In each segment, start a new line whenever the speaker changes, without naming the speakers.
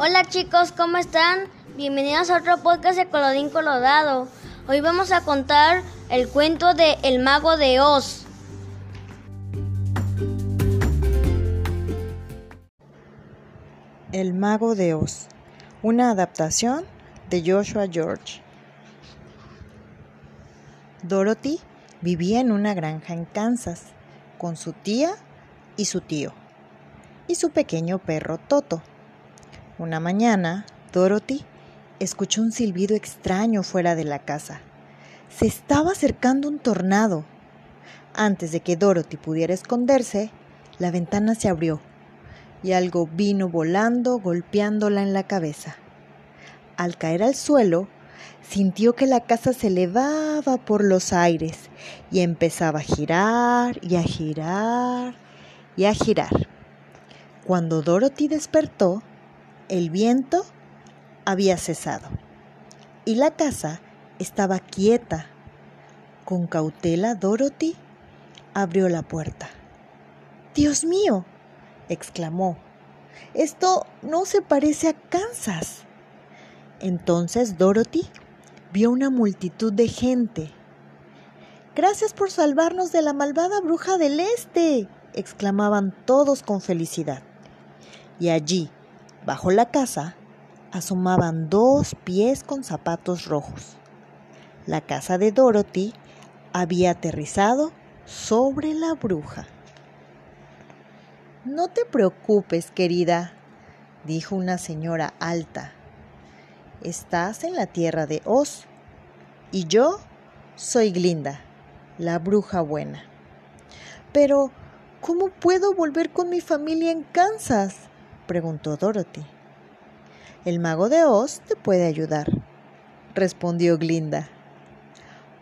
Hola chicos, ¿cómo están? Bienvenidos a otro podcast de Colodín Colorado. Hoy vamos a contar el cuento de El Mago de Oz.
El Mago de Oz, una adaptación de Joshua George. Dorothy vivía en una granja en Kansas con su tía y su tío y su pequeño perro Toto. Una mañana, Dorothy escuchó un silbido extraño fuera de la casa. Se estaba acercando un tornado. Antes de que Dorothy pudiera esconderse, la ventana se abrió y algo vino volando golpeándola en la cabeza. Al caer al suelo, sintió que la casa se elevaba por los aires y empezaba a girar y a girar y a girar. Cuando Dorothy despertó, el viento había cesado y la casa estaba quieta. Con cautela Dorothy abrió la puerta. Dios mío, exclamó, esto no se parece a Kansas. Entonces Dorothy vio una multitud de gente. Gracias por salvarnos de la malvada bruja del este, exclamaban todos con felicidad y allí, bajo la casa, asomaban dos pies con zapatos rojos. La casa de Dorothy había aterrizado sobre la bruja. No te preocupes, querida, dijo una señora alta. Estás en la tierra de Oz y yo soy Glinda, la bruja buena. Pero, ¿cómo puedo volver con mi familia en Kansas? Preguntó Dorothy. El mago de Oz te puede ayudar, respondió Glinda.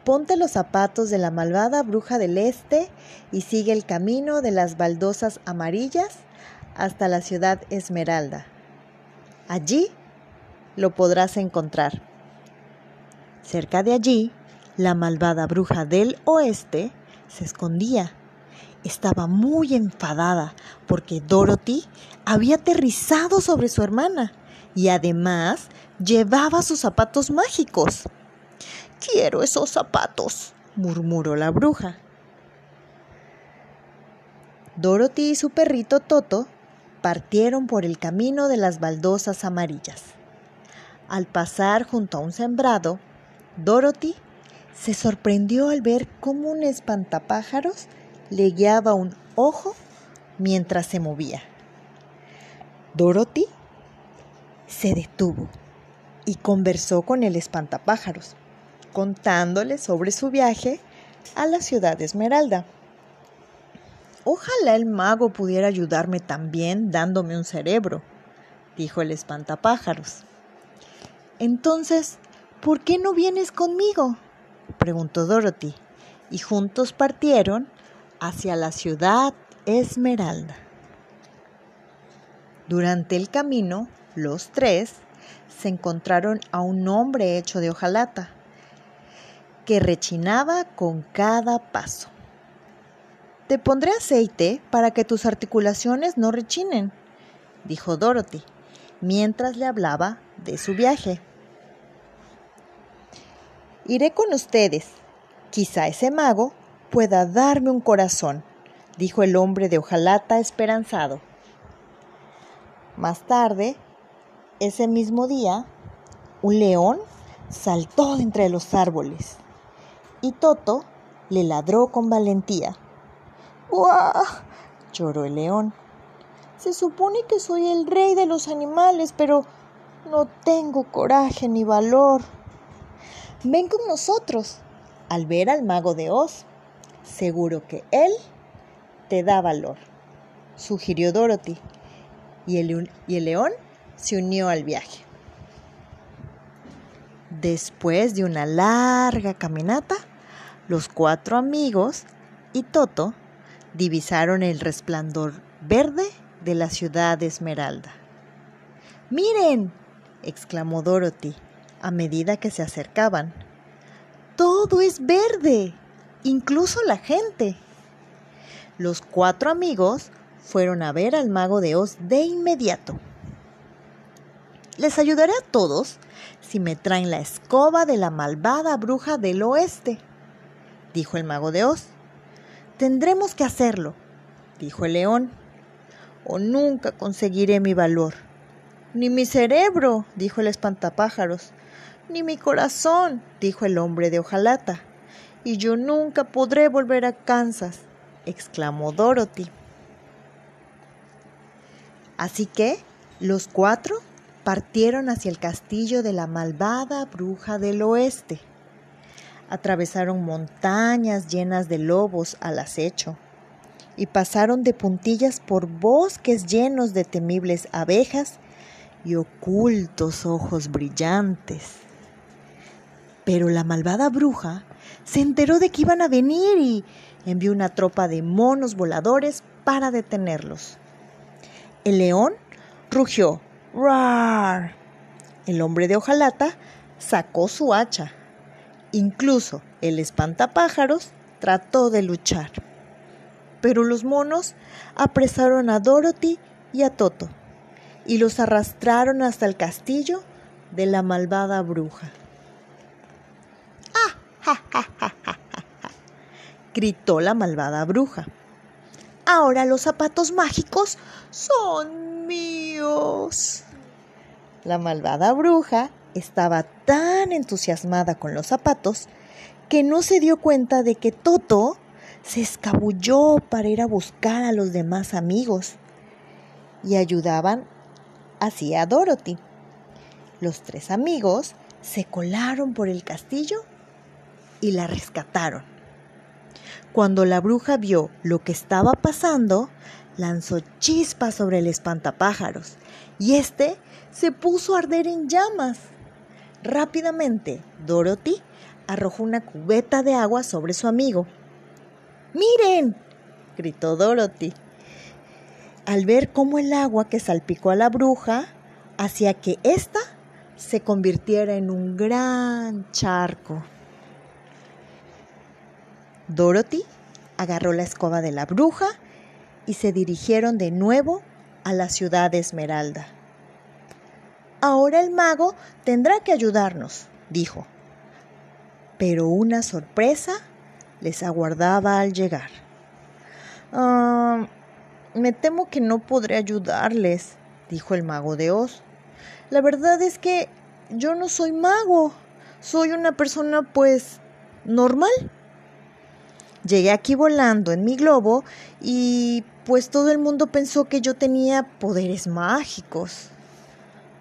Ponte los zapatos de la malvada bruja del este y sigue el camino de las baldosas amarillas hasta la ciudad Esmeralda. Allí lo podrás encontrar. Cerca de allí, la malvada bruja del oeste se escondía estaba muy enfadada porque Dorothy había aterrizado sobre su hermana y además llevaba sus zapatos mágicos. Quiero esos zapatos, murmuró la bruja. Dorothy y su perrito Toto partieron por el camino de las baldosas amarillas. Al pasar junto a un sembrado, Dorothy se sorprendió al ver cómo un espantapájaros le guiaba un ojo mientras se movía. Dorothy se detuvo y conversó con el espantapájaros, contándole sobre su viaje a la ciudad de Esmeralda. Ojalá el mago pudiera ayudarme también dándome un cerebro, dijo el espantapájaros. Entonces, ¿por qué no vienes conmigo? preguntó Dorothy, y juntos partieron hacia la ciudad Esmeralda. Durante el camino, los tres se encontraron a un hombre hecho de hojalata que rechinaba con cada paso. Te pondré aceite para que tus articulaciones no rechinen, dijo Dorothy, mientras le hablaba de su viaje. Iré con ustedes. Quizá ese mago pueda darme un corazón, dijo el hombre de hojalata esperanzado. Más tarde, ese mismo día, un león saltó de entre los árboles y Toto le ladró con valentía. ¡Buah! lloró el león. Se supone que soy el rey de los animales, pero no tengo coraje ni valor. Ven con nosotros al ver al mago de Oz. Seguro que él te da valor, sugirió Dorothy, y el, y el león se unió al viaje. Después de una larga caminata, los cuatro amigos y Toto divisaron el resplandor verde de la ciudad de Esmeralda. ¡Miren! exclamó Dorothy a medida que se acercaban. ¡Todo es verde! Incluso la gente. Los cuatro amigos fueron a ver al mago de Oz de inmediato. les ayudaré a todos si me traen la escoba de la malvada bruja del oeste, dijo el mago de Oz. Tendremos que hacerlo, dijo el león, o nunca conseguiré mi valor. Ni mi cerebro, dijo el espantapájaros, ni mi corazón, dijo el hombre de hojalata, y yo nunca podré volver a Kansas, exclamó Dorothy. Así que los cuatro partieron hacia el castillo de la malvada bruja del oeste. Atravesaron montañas llenas de lobos al acecho y pasaron de puntillas por bosques llenos de temibles abejas y ocultos ojos brillantes. Pero la malvada bruja se enteró de que iban a venir y envió una tropa de monos voladores para detenerlos. El león rugió ¡Rar! El hombre de hojalata sacó su hacha. Incluso el espantapájaros trató de luchar. Pero los monos apresaron a Dorothy y a Toto y los arrastraron hasta el castillo de la malvada bruja. ¡Ja, ja, ja, ja, ja! gritó la malvada bruja. Ahora los zapatos mágicos son míos. La malvada bruja estaba tan entusiasmada con los zapatos que no se dio cuenta de que Toto se escabulló para ir a buscar a los demás amigos y ayudaban así a Dorothy. Los tres amigos se colaron por el castillo y la rescataron. Cuando la bruja vio lo que estaba pasando, lanzó chispas sobre el espantapájaros y este se puso a arder en llamas. Rápidamente, Dorothy arrojó una cubeta de agua sobre su amigo. ¡Miren! gritó Dorothy, al ver cómo el agua que salpicó a la bruja hacía que ésta se convirtiera en un gran charco. Dorothy agarró la escoba de la bruja y se dirigieron de nuevo a la ciudad de Esmeralda. Ahora el mago tendrá que ayudarnos, dijo. Pero una sorpresa les aguardaba al llegar. Ah, me temo que no podré ayudarles, dijo el mago de Oz. La verdad es que yo no soy mago, soy una persona pues normal. Llegué aquí volando en mi globo y pues todo el mundo pensó que yo tenía poderes mágicos.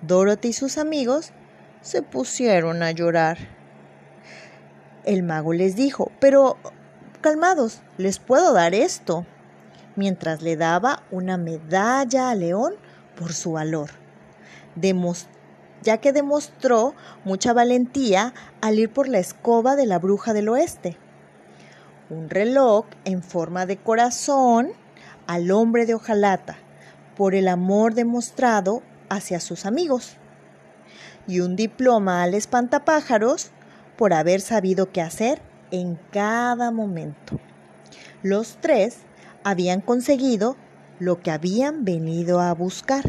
Dorothy y sus amigos se pusieron a llorar. El mago les dijo, pero calmados, les puedo dar esto, mientras le daba una medalla a León por su valor, ya que demostró mucha valentía al ir por la escoba de la bruja del oeste. Un reloj en forma de corazón al hombre de hojalata por el amor demostrado hacia sus amigos y un diploma al espantapájaros por haber sabido qué hacer en cada momento. Los tres habían conseguido lo que habían venido a buscar.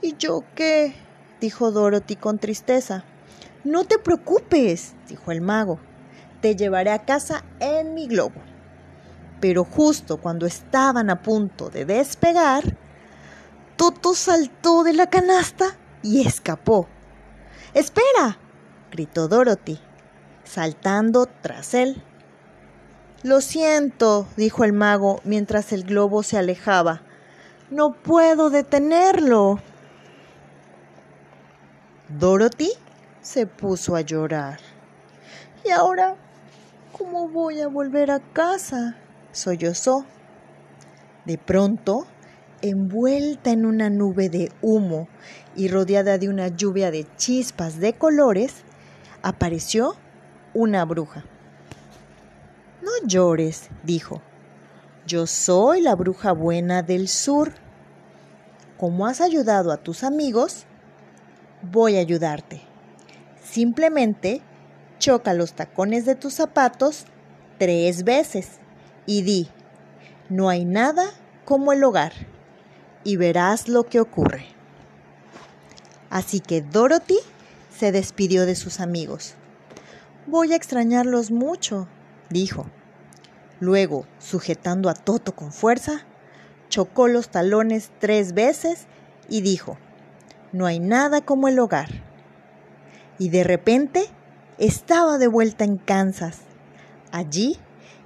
¿Y yo qué? dijo Dorothy con tristeza. No te preocupes, dijo el mago. Te llevaré a casa en mi globo. Pero justo cuando estaban a punto de despegar, Toto saltó de la canasta y escapó. ¡Espera! gritó Dorothy, saltando tras él. Lo siento, dijo el mago mientras el globo se alejaba. No puedo detenerlo. Dorothy se puso a llorar. ¿Y ahora cómo voy a volver a casa? sollozó. De pronto envuelta en una nube de humo y rodeada de una lluvia de chispas de colores, apareció una bruja. No llores, dijo. Yo soy la bruja buena del sur. Como has ayudado a tus amigos, voy a ayudarte. Simplemente choca los tacones de tus zapatos tres veces y di, no hay nada como el hogar y verás lo que ocurre. Así que Dorothy se despidió de sus amigos. Voy a extrañarlos mucho, dijo. Luego, sujetando a Toto con fuerza, chocó los talones tres veces y dijo, no hay nada como el hogar. Y de repente estaba de vuelta en Kansas. Allí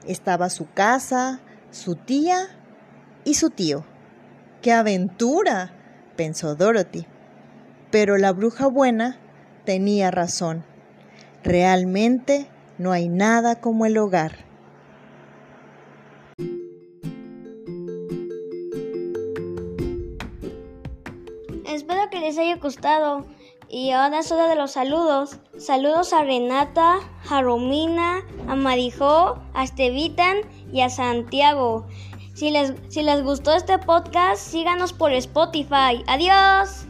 estaba su casa, su tía y su tío. ¡Qué aventura! pensó Dorothy. Pero la bruja buena tenía razón. Realmente no hay nada como el hogar.
Espero que les haya gustado. Y ahora es hora de los saludos. Saludos a Renata, a Romina, a Marijó, a Estevitan y a Santiago. Si les, si les gustó este podcast, síganos por Spotify. Adiós.